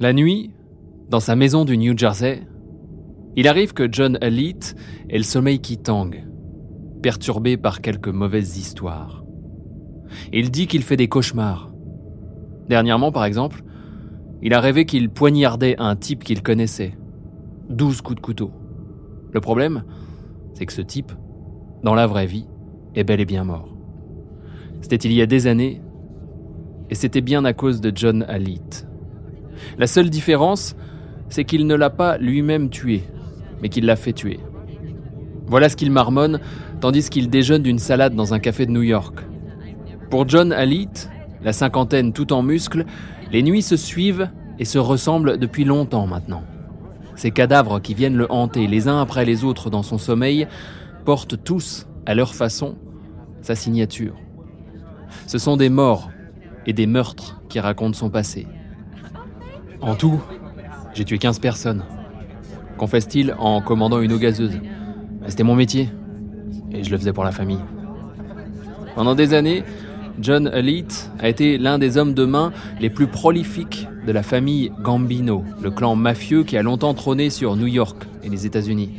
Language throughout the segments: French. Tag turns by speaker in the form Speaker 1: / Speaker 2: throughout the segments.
Speaker 1: La nuit, dans sa maison du New Jersey, il arrive que John Elite ait le sommeil qui tangue, perturbé par quelques mauvaises histoires. Il dit qu'il fait des cauchemars. Dernièrement, par exemple, il a rêvé qu'il poignardait un type qu'il connaissait. Douze coups de couteau. Le problème, c'est que ce type, dans la vraie vie, est bel et bien mort. C'était il y a des années, et c'était bien à cause de John Elite. La seule différence, c'est qu'il ne l'a pas lui-même tué, mais qu'il l'a fait tuer. Voilà ce qu'il marmonne, tandis qu'il déjeune d'une salade dans un café de New York. Pour John Alit, la cinquantaine tout en muscles, les nuits se suivent et se ressemblent depuis longtemps maintenant. Ces cadavres qui viennent le hanter les uns après les autres dans son sommeil portent tous, à leur façon, sa signature. Ce sont des morts et des meurtres qui racontent son passé. En tout, j'ai tué 15 personnes, confesse-t-il en commandant une eau gazeuse. C'était mon métier, et je le faisais pour la famille. Pendant des années, John Elite a été l'un des hommes de main les plus prolifiques de la famille Gambino, le clan mafieux qui a longtemps trôné sur New York et les États-Unis.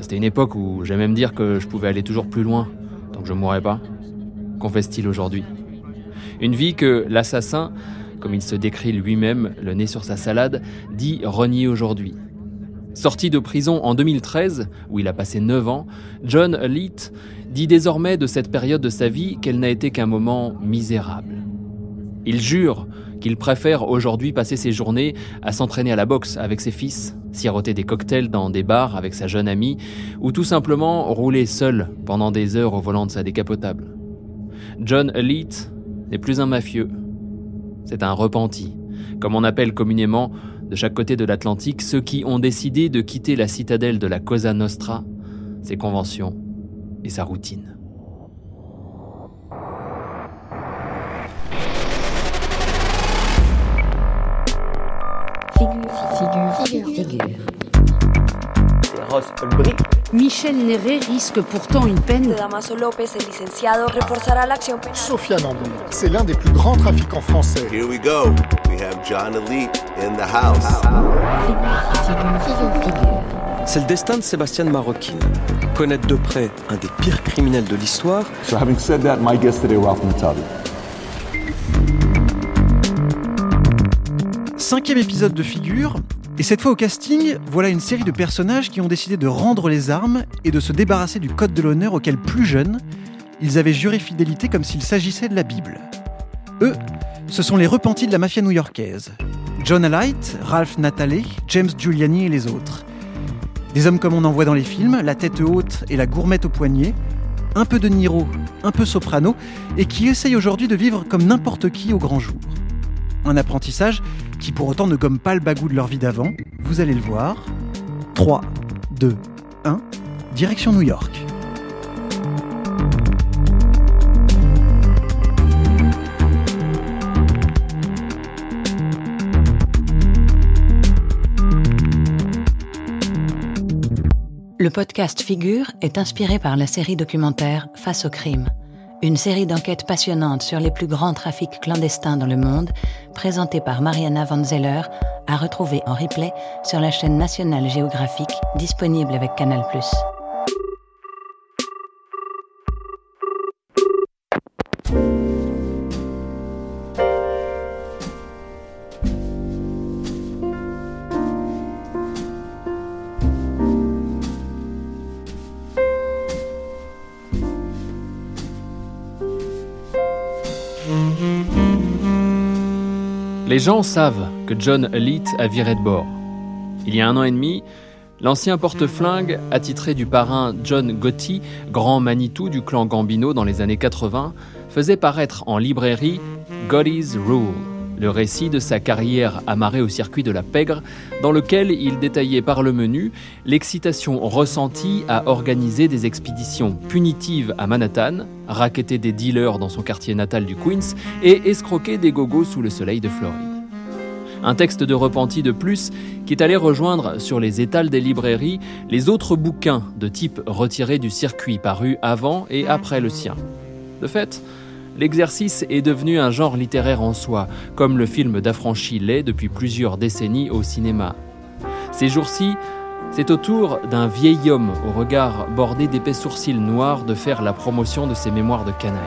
Speaker 1: C'était une époque où j'aime même dire que je pouvais aller toujours plus loin, tant que je ne mourrais pas, confesse-t-il aujourd'hui. Une vie que l'assassin comme il se décrit lui-même, le nez sur sa salade, dit renier aujourd'hui. Sorti de prison en 2013, où il a passé 9 ans, John Leet dit désormais de cette période de sa vie qu'elle n'a été qu'un moment misérable. Il jure qu'il préfère aujourd'hui passer ses journées à s'entraîner à la boxe avec ses fils, siroter des cocktails dans des bars avec sa jeune amie, ou tout simplement rouler seul pendant des heures au volant de sa décapotable. John Elite n'est plus un mafieux, c'est un repenti, comme on appelle communément de chaque côté de l'Atlantique ceux qui ont décidé de quitter la citadelle de la Cosa Nostra, ses conventions et sa routine.
Speaker 2: Figure, figure, figure.
Speaker 3: Michel Néré risque pourtant une peine.
Speaker 4: Damaso López, el licenciado, reforzará la acción penal.
Speaker 5: Sofiane Ambour, c'est l'un des plus grands trafiquants français.
Speaker 6: Here we go. We have John Elite in the house.
Speaker 7: C'est le destin de Sébastien Maroquin. Connaître de près un des pires criminels de l'histoire,
Speaker 8: So having said that, my guest today, Ralph Mutabi.
Speaker 9: Cinquième épisode de Figure, et cette fois au casting, voilà une série de personnages qui ont décidé de rendre les armes et de se débarrasser du code de l'honneur auquel plus jeunes, ils avaient juré fidélité comme s'il s'agissait de la Bible. Eux, ce sont les repentis de la mafia new-yorkaise. John Alight, Ralph Natale, James Giuliani et les autres. Des hommes comme on en voit dans les films, la tête haute et la gourmette au poignet, un peu de Niro, un peu soprano, et qui essayent aujourd'hui de vivre comme n'importe qui au grand jour. Un apprentissage qui pour autant ne gomme pas le bagou de leur vie d'avant, vous allez le voir. 3, 2, 1, direction New York.
Speaker 2: Le podcast Figure est inspiré par la série documentaire Face au crime, une série d'enquêtes passionnantes sur les plus grands trafics clandestins dans le monde, présentée par Mariana Van Zeller, à retrouver en replay sur la chaîne nationale géographique disponible avec Canal+.
Speaker 1: Les gens savent que John Elite a viré de bord. Il y a un an et demi, l'ancien porte-flingue, attitré du parrain John Gotti, grand Manitou du clan Gambino dans les années 80, faisait paraître en librairie Gotti's Rule, le récit de sa carrière amarrée au circuit de la pègre, dans lequel il détaillait par le menu l'excitation ressentie à organiser des expéditions punitives à Manhattan, racketter des dealers dans son quartier natal du Queens et escroquer des gogos sous le soleil de Floride. Un texte de repenti de plus qui est allé rejoindre sur les étals des librairies les autres bouquins de type retiré du circuit parus avant et après le sien. De fait, l'exercice est devenu un genre littéraire en soi, comme le film d'affranchi l'est depuis plusieurs décennies au cinéma. Ces jours-ci, c'est au tour d'un vieil homme au regard bordé d'épais sourcils noirs de faire la promotion de ses mémoires de canaille.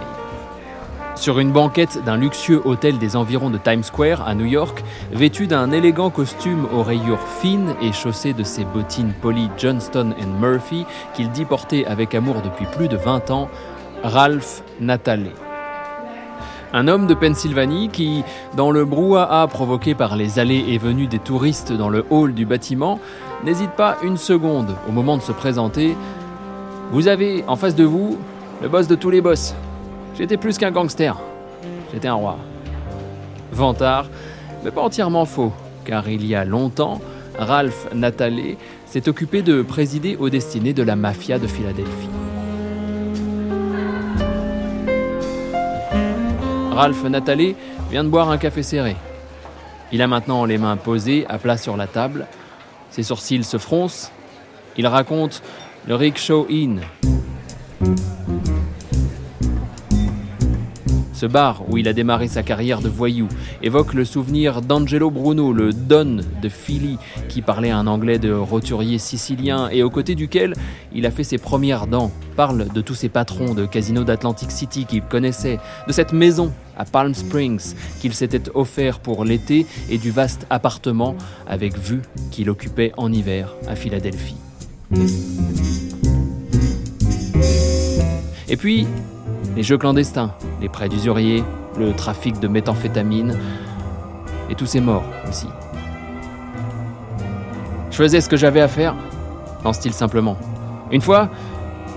Speaker 1: Sur une banquette d'un luxueux hôtel des environs de Times Square à New York, vêtu d'un élégant costume aux rayures fines et chaussé de ses bottines polies Johnston Murphy qu'il dit porter avec amour depuis plus de 20 ans, Ralph Natale. Un homme de Pennsylvanie qui, dans le brouhaha provoqué par les allées et venues des touristes dans le hall du bâtiment, n'hésite pas une seconde au moment de se présenter. Vous avez en face de vous le boss de tous les boss. J'étais plus qu'un gangster. J'étais un roi. Vantard, mais pas entièrement faux, car il y a longtemps, Ralph Natale s'est occupé de présider aux destinées de la mafia de Philadelphie. Ralph Natale vient de boire un café serré. Il a maintenant les mains posées à plat sur la table. Ses sourcils se froncent. Il raconte le Rickshaw Inn, ce bar où il a démarré sa carrière de voyou évoque le souvenir d'Angelo Bruno, le Don de Philly, qui parlait un anglais de roturier sicilien et aux côtés duquel il a fait ses premières dents. Parle de tous ses patrons de casinos d'Atlantic City qu'il connaissait, de cette maison à Palm Springs qu'il s'était offert pour l'été et du vaste appartement avec vue qu'il occupait en hiver à Philadelphie. Et puis, les jeux clandestins, les prêts d'usuriers, le trafic de méthamphétamine, et tous ces morts aussi. Je faisais ce que j'avais à faire, en style simplement. Une fois,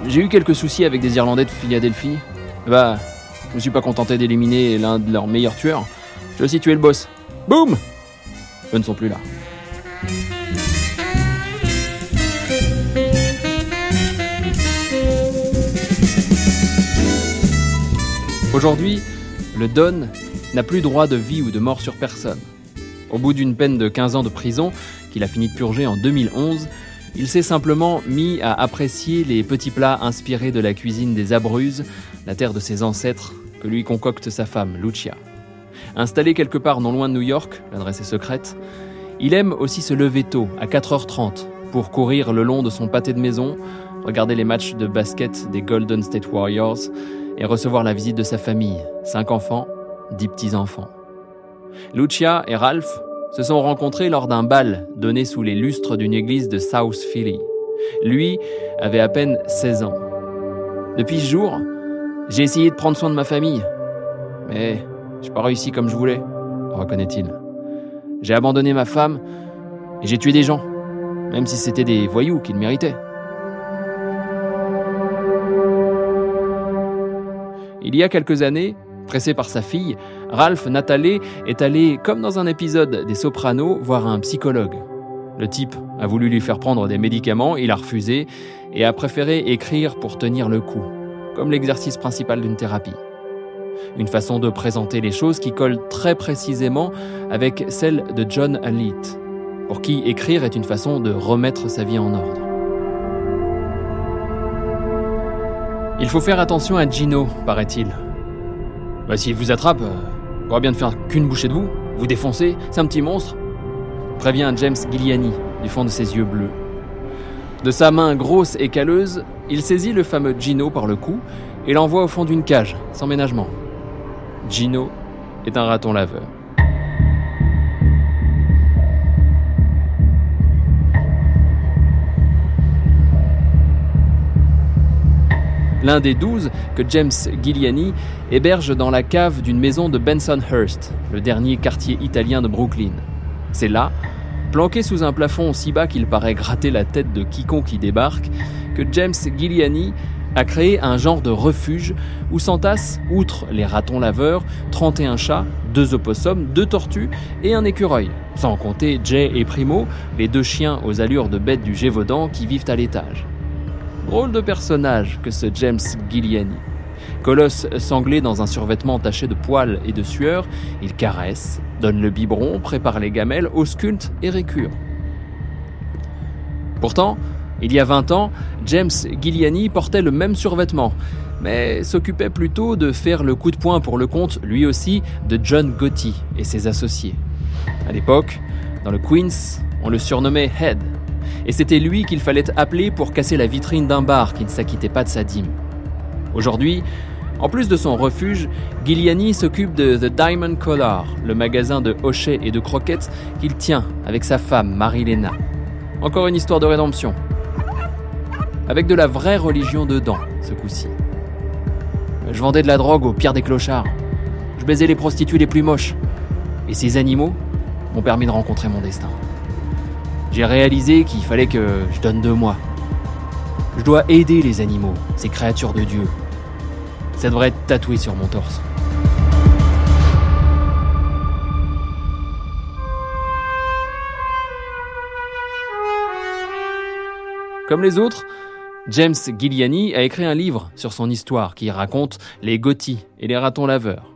Speaker 1: j'ai eu quelques soucis avec des Irlandais de Philadelphie. Bah, je me suis pas contenté d'éliminer l'un de leurs meilleurs tueurs. J'ai aussi tué le boss. Boum Eux ne sont plus là. Aujourd'hui, le Don n'a plus droit de vie ou de mort sur personne. Au bout d'une peine de 15 ans de prison, qu'il a fini de purger en 2011, il s'est simplement mis à apprécier les petits plats inspirés de la cuisine des Abruzes, la terre de ses ancêtres, que lui concocte sa femme, Lucia. Installé quelque part non loin de New York, l'adresse est secrète, il aime aussi se lever tôt, à 4h30, pour courir le long de son pâté de maison, regarder les matchs de basket des Golden State Warriors et recevoir la visite de sa famille, cinq enfants, dix petits-enfants. Lucia et Ralph se sont rencontrés lors d'un bal donné sous les lustres d'une église de South Philly. Lui avait à peine 16 ans. Depuis ce jour, j'ai essayé de prendre soin de ma famille, mais j'ai pas réussi comme je voulais, reconnaît-il. J'ai abandonné ma femme et j'ai tué des gens, même si c'était des voyous qu'ils méritaient. Il y a quelques années, pressé par sa fille, Ralph Natale est allé, comme dans un épisode des Sopranos, voir un psychologue. Le type a voulu lui faire prendre des médicaments, il a refusé et a préféré écrire pour tenir le coup, comme l'exercice principal d'une thérapie. Une façon de présenter les choses qui colle très précisément avec celle de John Alite, pour qui écrire est une façon de remettre sa vie en ordre. Il faut faire attention à Gino, paraît-il. Bah, s'il vous attrape, euh, aura bien de faire qu'une bouchée de vous, vous défoncer, c'est un petit monstre. Prévient James Gilliani, du fond de ses yeux bleus. De sa main grosse et calleuse, il saisit le fameux Gino par le cou et l'envoie au fond d'une cage, sans ménagement. Gino est un raton laveur. L'un des douze que James Gilliani héberge dans la cave d'une maison de Bensonhurst, le dernier quartier italien de Brooklyn. C'est là, planqué sous un plafond si bas qu'il paraît gratter la tête de quiconque y débarque, que James Gilliani a créé un genre de refuge où s'entassent, outre les ratons laveurs, 31 chats, deux opossums, deux tortues et un écureuil, sans compter Jay et Primo, les deux chiens aux allures de bêtes du Gévaudan qui vivent à l'étage. Drôle de personnage que ce James Gilliani. Colosse sanglé dans un survêtement taché de poils et de sueur, il caresse, donne le biberon, prépare les gamelles, ausculte et récure. Pourtant, il y a 20 ans, James Gilliani portait le même survêtement, mais s'occupait plutôt de faire le coup de poing pour le compte, lui aussi, de John Gotti et ses associés. À l'époque, dans le Queens, on le surnommait Head, et c'était lui qu'il fallait appeler pour casser la vitrine d'un bar qui ne s'acquittait pas de sa dîme. Aujourd'hui, en plus de son refuge, Giuliani s'occupe de The Diamond Collar, le magasin de hochets et de croquettes qu'il tient avec sa femme Marie-Léna. Encore une histoire de rédemption. Avec de la vraie religion dedans, ce coup-ci. Je vendais de la drogue au pire des clochards. Je baisais les prostituées les plus moches. Et ces animaux m'ont permis de rencontrer mon destin. J'ai réalisé qu'il fallait que je donne de moi. Je dois aider les animaux, ces créatures de Dieu, ça devrait être tatoué sur mon torse. Comme les autres, James Giuliani a écrit un livre sur son histoire qui raconte les Gotti et les ratons laveurs.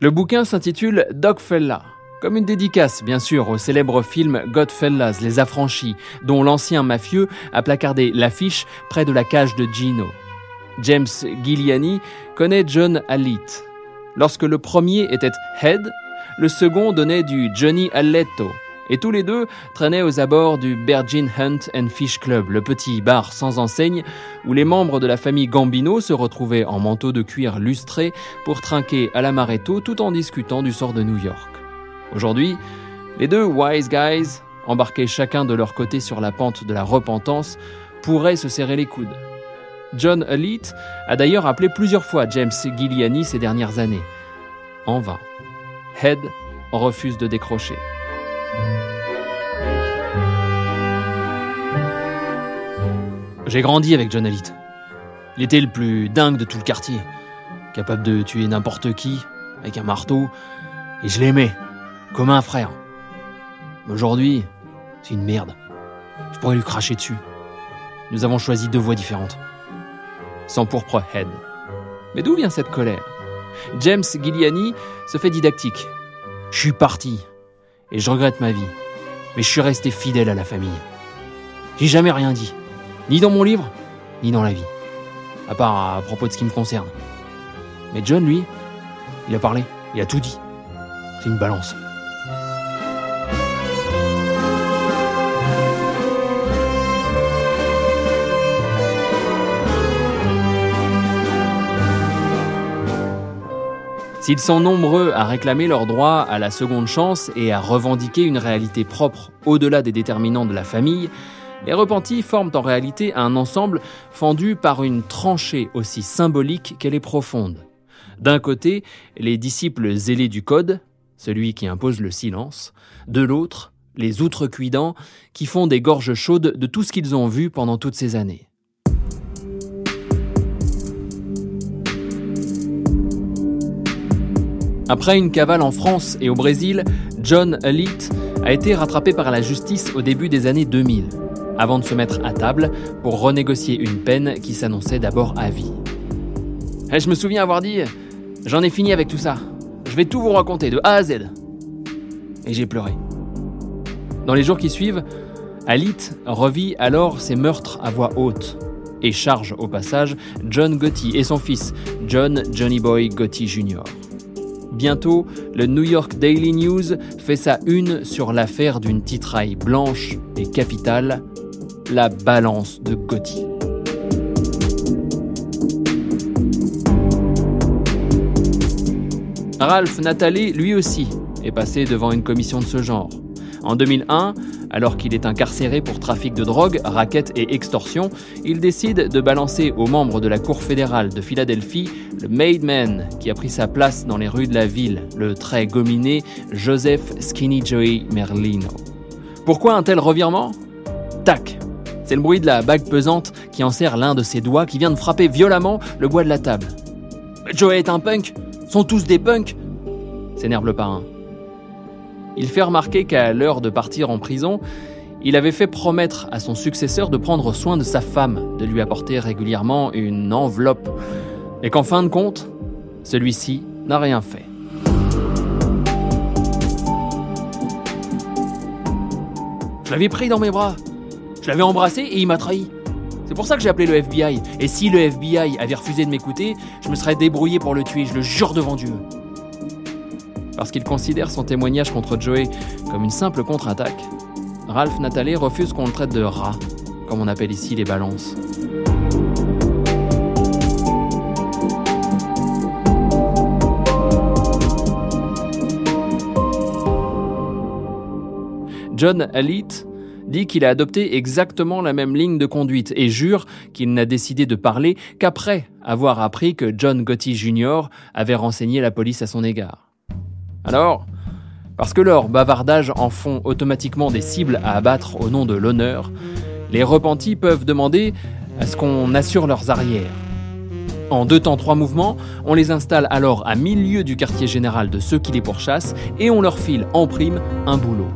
Speaker 1: Le bouquin s'intitule Dogfella, comme une dédicace bien sûr au célèbre film Godfellas, les affranchis, dont l'ancien mafieux a placardé l'affiche près de la cage de Gino. James Giuliani connaît John Allit. Lorsque le premier était Head, le second donnait du Johnny Alletto. Et tous les deux traînaient aux abords du Virgin Hunt and Fish Club, le petit bar sans enseigne où les membres de la famille Gambino se retrouvaient en manteau de cuir lustré pour trinquer à l'amaretto tout en discutant du sort de New York. Aujourd'hui, les deux wise guys, embarqués chacun de leur côté sur la pente de la repentance, pourraient se serrer les coudes. John Elite a d'ailleurs appelé plusieurs fois James Giuliani ces dernières années. En vain. Head refuse de décrocher. J'ai grandi avec John Elite. Il était le plus dingue de tout le quartier, capable de tuer n'importe qui avec un marteau, et je l'aimais, comme un frère. Aujourd'hui, c'est une merde. Je pourrais lui cracher dessus. Nous avons choisi deux voies différentes sans pourpre Head. Mais d'où vient cette colère? James Giuliani se fait didactique. Je suis parti et je regrette ma vie, mais je suis resté fidèle à la famille. J'ai jamais rien dit, ni dans mon livre, ni dans la vie, à part à propos de ce qui me concerne. Mais John, lui, il a parlé, il a tout dit. C'est une balance. S'ils sont nombreux à réclamer leur droit à la seconde chance et à revendiquer une réalité propre au-delà des déterminants de la famille, les repentis forment en réalité un ensemble fendu par une tranchée aussi symbolique qu'elle est profonde. D'un côté, les disciples zélés du code, celui qui impose le silence, de l'autre, les outrecuidants qui font des gorges chaudes de tout ce qu'ils ont vu pendant toutes ces années. Après une cavale en France et au Brésil, John Elite a été rattrapé par la justice au début des années 2000, avant de se mettre à table pour renégocier une peine qui s'annonçait d'abord à vie. Et je me souviens avoir dit J'en ai fini avec tout ça. Je vais tout vous raconter de A à Z. Et j'ai pleuré. Dans les jours qui suivent, Alit revit alors ses meurtres à voix haute et charge au passage John Gotti et son fils, John Johnny Boy Gotti Jr. Bientôt, le New York Daily News fait sa une sur l'affaire d'une titraille blanche et capitale, la balance de Gotti. Ralph Nathalie, lui aussi, est passé devant une commission de ce genre. En 2001, alors qu'il est incarcéré pour trafic de drogue, raquettes et extorsion, il décide de balancer aux membres de la Cour fédérale de Philadelphie le made man qui a pris sa place dans les rues de la ville, le très gominé Joseph Skinny Joey Merlino. Pourquoi un tel revirement? Tac C'est le bruit de la bague pesante qui enserre l'un de ses doigts qui vient de frapper violemment le bois de la table. Joey est un punk Sont tous des punks s'énerve le parrain. Il fait remarquer qu'à l'heure de partir en prison, il avait fait promettre à son successeur de prendre soin de sa femme, de lui apporter régulièrement une enveloppe, et qu'en fin de compte, celui-ci n'a rien fait. Je l'avais pris dans mes bras, je l'avais embrassé et il m'a trahi. C'est pour ça que j'ai appelé le FBI. Et si le FBI avait refusé de m'écouter, je me serais débrouillé pour le tuer, je le jure devant Dieu. Parce qu'il considère son témoignage contre Joey comme une simple contre-attaque, Ralph Natale refuse qu'on le traite de rat, comme on appelle ici les balances. John Alite dit qu'il a adopté exactement la même ligne de conduite et jure qu'il n'a décidé de parler qu'après avoir appris que John Gotti Jr. avait renseigné la police à son égard. Alors, parce que leurs bavardages en font automatiquement des cibles à abattre au nom de l'honneur, les repentis peuvent demander à ce qu'on assure leurs arrières. En deux temps, trois mouvements, on les installe alors à milieu du quartier général de ceux qui les pourchassent et on leur file en prime un boulot.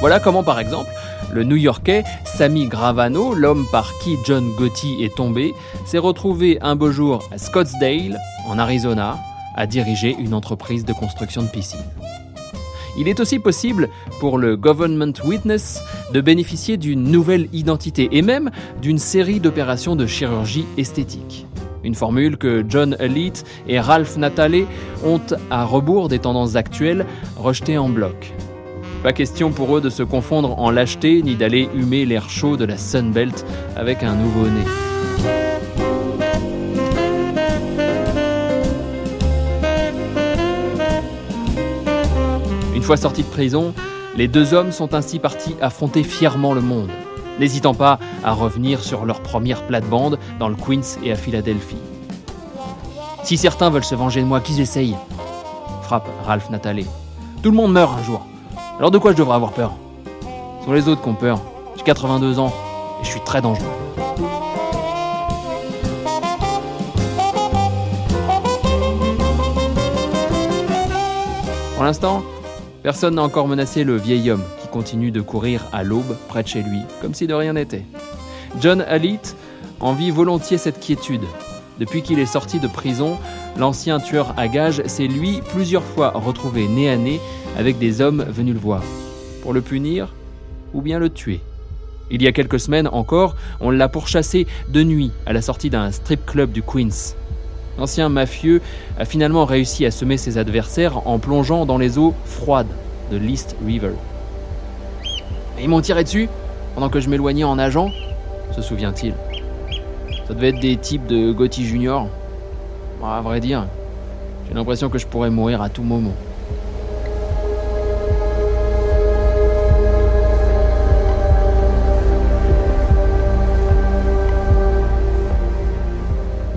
Speaker 1: Voilà comment, par exemple, le New-Yorkais Sammy Gravano, l'homme par qui John Gotti est tombé, s'est retrouvé un beau jour à Scottsdale, en Arizona, à diriger une entreprise de construction de piscines. Il est aussi possible pour le Government Witness de bénéficier d'une nouvelle identité et même d'une série d'opérations de chirurgie esthétique. Une formule que John Elite et Ralph Natale ont, à rebours des tendances actuelles, rejetée en bloc. Pas question pour eux de se confondre en lâcheté ni d'aller humer l'air chaud de la Sunbelt avec un nouveau-né. Une fois sortis de prison, les deux hommes sont ainsi partis affronter fièrement le monde, n'hésitant pas à revenir sur leur première plate-bande dans le Queens et à Philadelphie. Si certains veulent se venger de moi, qu'ils essayent, frappe Ralph Natale. Tout le monde meurt un jour. Alors de quoi je devrais avoir peur? Ce sont les autres qui ont peur. J'ai 82 ans et je suis très dangereux. Pour l'instant, personne n'a encore menacé le vieil homme qui continue de courir à l'aube près de chez lui, comme si de rien n'était. John Alite en vit volontiers cette quiétude. Depuis qu'il est sorti de prison, l'ancien tueur à gages s'est lui plusieurs fois retrouvé nez à nez avec des hommes venus le voir, pour le punir ou bien le tuer? Il y a quelques semaines encore, on l'a pourchassé de nuit à la sortie d'un strip club du Queens. L'ancien mafieux a finalement réussi à semer ses adversaires en plongeant dans les eaux froides de l'East River. Ils m'ont tiré dessus pendant que je m'éloignais en nageant, se souvient-il. Ça devait être des types de Gotti Junior. À vrai dire, j'ai l'impression que je pourrais mourir à tout moment.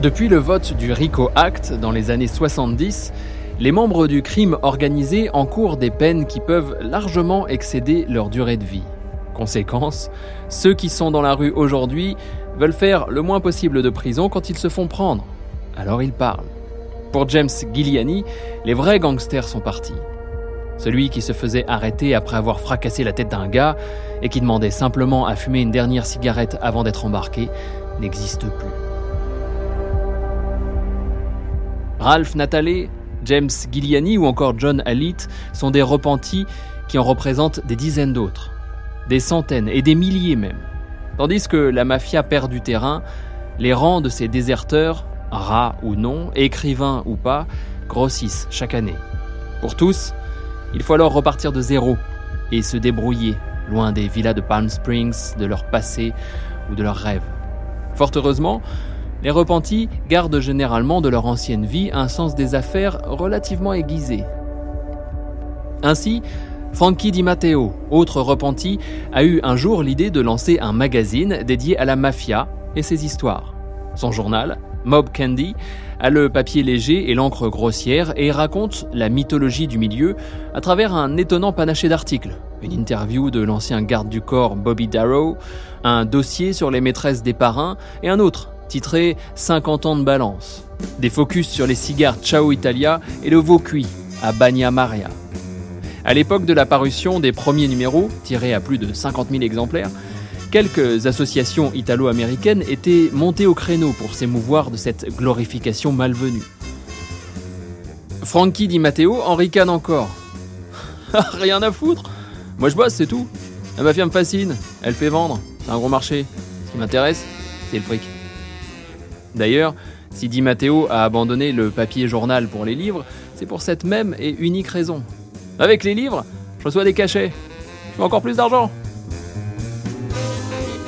Speaker 1: Depuis le vote du RICO Act dans les années 70, les membres du crime organisé encourent des peines qui peuvent largement excéder leur durée de vie. Conséquence, ceux qui sont dans la rue aujourd'hui veulent faire le moins possible de prison quand ils se font prendre. Alors ils parlent. Pour James Giuliani, les vrais gangsters sont partis. Celui qui se faisait arrêter après avoir fracassé la tête d'un gars et qui demandait simplement à fumer une dernière cigarette avant d'être embarqué n'existe plus. Ralph Natale, James Giuliani ou encore John Alite sont des repentis qui en représentent des dizaines d'autres, des centaines et des milliers même. Tandis que la mafia perd du terrain, les rangs de ces déserteurs, rats ou non, écrivains ou pas, grossissent chaque année. Pour tous, il faut alors repartir de zéro et se débrouiller, loin des villas de Palm Springs, de leur passé ou de leurs rêves. Fort heureusement, les repentis gardent généralement de leur ancienne vie un sens des affaires relativement aiguisé. Ainsi, Frankie Di Matteo, autre repenti, a eu un jour l'idée de lancer un magazine dédié à la mafia et ses histoires. Son journal, Mob Candy, a le papier léger et l'encre grossière et raconte la mythologie du milieu à travers un étonnant panaché d'articles. Une interview de l'ancien garde du corps Bobby Darrow, un dossier sur les maîtresses des parrains et un autre titré 50 ans de balance. Des focus sur les cigares Ciao Italia et le veau cuit à Bagna Maria. À l'époque de la parution des premiers numéros, tirés à plus de 50 000 exemplaires, quelques associations italo-américaines étaient montées au créneau pour s'émouvoir de cette glorification malvenue. Frankie Di Matteo en ricane encore. Rien à foutre. Moi je bosse, c'est tout. La mafia me fascine. Elle fait vendre. C'est un gros marché. Ce qui m'intéresse, c'est le fric. D'ailleurs, si Di Matteo a abandonné le papier journal pour les livres, c'est pour cette même et unique raison. Avec les livres, je reçois des cachets. Je fais encore plus d'argent.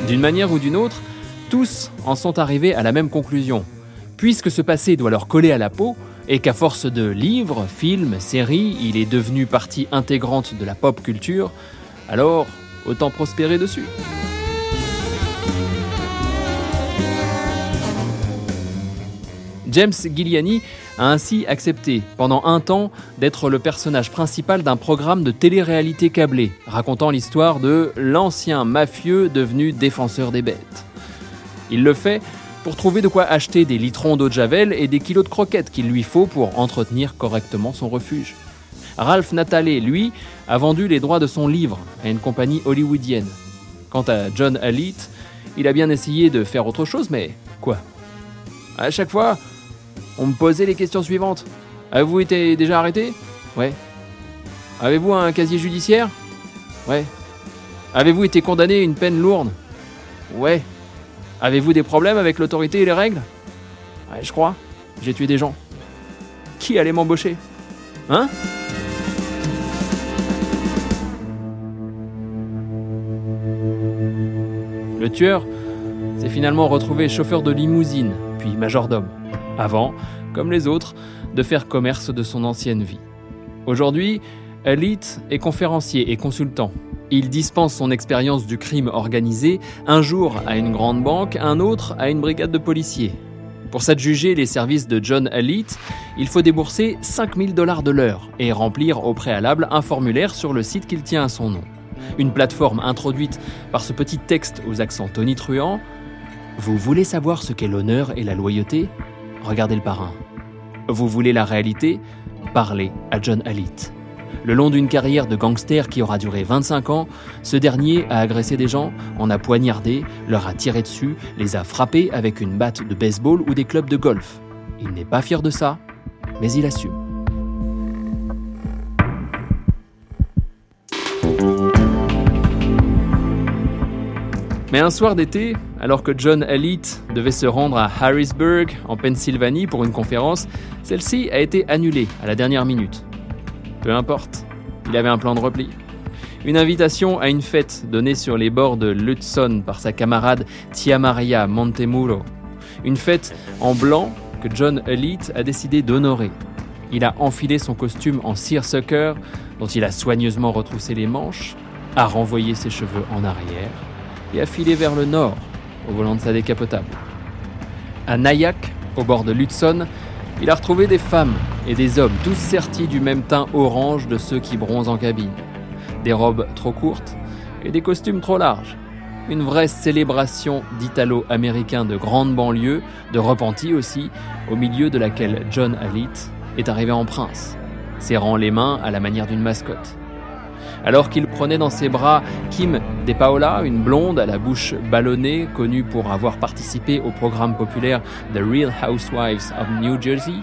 Speaker 1: D'une manière ou d'une autre, tous en sont arrivés à la même conclusion. Puisque ce passé doit leur coller à la peau, et qu'à force de livres, films, séries, il est devenu partie intégrante de la pop culture, alors autant prospérer dessus. James Gilliani a ainsi accepté, pendant un temps, d'être le personnage principal d'un programme de télé-réalité câblée, racontant l'histoire de l'ancien mafieux devenu défenseur des bêtes. Il le fait pour trouver de quoi acheter des litrons d'eau de javel et des kilos de croquettes qu'il lui faut pour entretenir correctement son refuge. Ralph Natale, lui, a vendu les droits de son livre à une compagnie hollywoodienne. Quant à John Alite, il a bien essayé de faire autre chose, mais quoi? À chaque fois, on me posait les questions suivantes. Avez-vous été déjà arrêté? Ouais. Avez-vous un casier judiciaire? Ouais. Avez-vous été condamné à une peine lourde? Ouais. Avez-vous des problèmes avec l'autorité et les règles? Ouais, je crois. J'ai tué des gens. Qui allait m'embaucher? Hein? Le tueur s'est finalement retrouvé chauffeur de limousine, puis majordome, avant, comme les autres, de faire commerce de son ancienne vie. Aujourd'hui, Elite est conférencier et consultant. Il dispense son expérience du crime organisé un jour à une grande banque, un autre à une brigade de policiers. Pour s'adjuger les services de John Elite, il faut débourser 5000 dollars de l'heure et remplir au préalable un formulaire sur le site qu'il tient à son nom. Une plateforme introduite par ce petit texte aux accents tonitruants. Vous voulez savoir ce qu'est l'honneur et la loyauté? Regardez le parrain. Vous voulez la réalité? Parlez à John Elite. Le long d'une carrière de gangster qui aura duré 25 ans, ce dernier a agressé des gens, en a poignardé, leur a tiré dessus, les a frappés avec une batte de baseball ou des clubs de golf. Il n'est pas fier de ça, mais il assume. Mais un soir d'été, alors que John Elite devait se rendre à Harrisburg, en Pennsylvanie, pour une conférence, celle-ci a été annulée à la dernière minute. Peu importe, il avait un plan de repli. Une invitation à une fête donnée sur les bords de l'Hudson par sa camarade Tia Maria Montemuro. Une fête en blanc que John Elite a décidé d'honorer. Il a enfilé son costume en seersucker, dont il a soigneusement retroussé les manches, a renvoyé ses cheveux en arrière et a filé vers le nord, au volant de sa décapotable. À Nyack, au bord de l'Hudson, il a retrouvé des femmes et des hommes, tous sertis du même teint orange de ceux qui bronzent en cabine. Des robes trop courtes et des costumes trop larges. Une vraie célébration d'italo-américains de grande banlieue, de repentis aussi, au milieu de laquelle John Alite est arrivé en prince, serrant les mains à la manière d'une mascotte alors qu'il prenait dans ses bras Kim De Paola, une blonde à la bouche ballonnée, connue pour avoir participé au programme populaire The Real Housewives of New Jersey,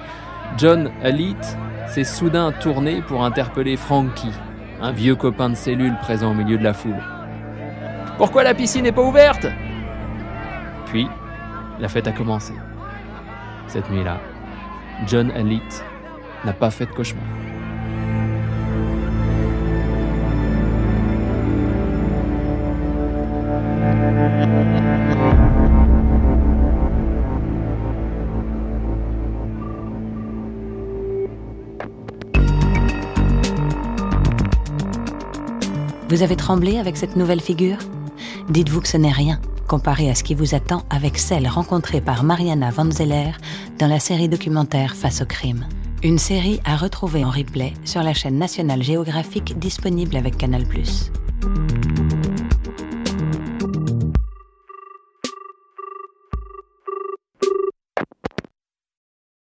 Speaker 1: John Elite s'est soudain tourné pour interpeller Frankie, un vieux copain de cellule présent au milieu de la foule. Pourquoi la piscine n'est pas ouverte? Puis, la fête a commencé. Cette nuit-là, John Elite n'a pas fait de cauchemar.
Speaker 2: Vous avez tremblé avec cette nouvelle figure? Dites-vous que ce n'est rien comparé à ce qui vous attend avec celle rencontrée par Mariana Van Zeller dans la série documentaire Face au crime. Une série à retrouver en replay sur la chaîne nationale géographique disponible avec Canal ⁇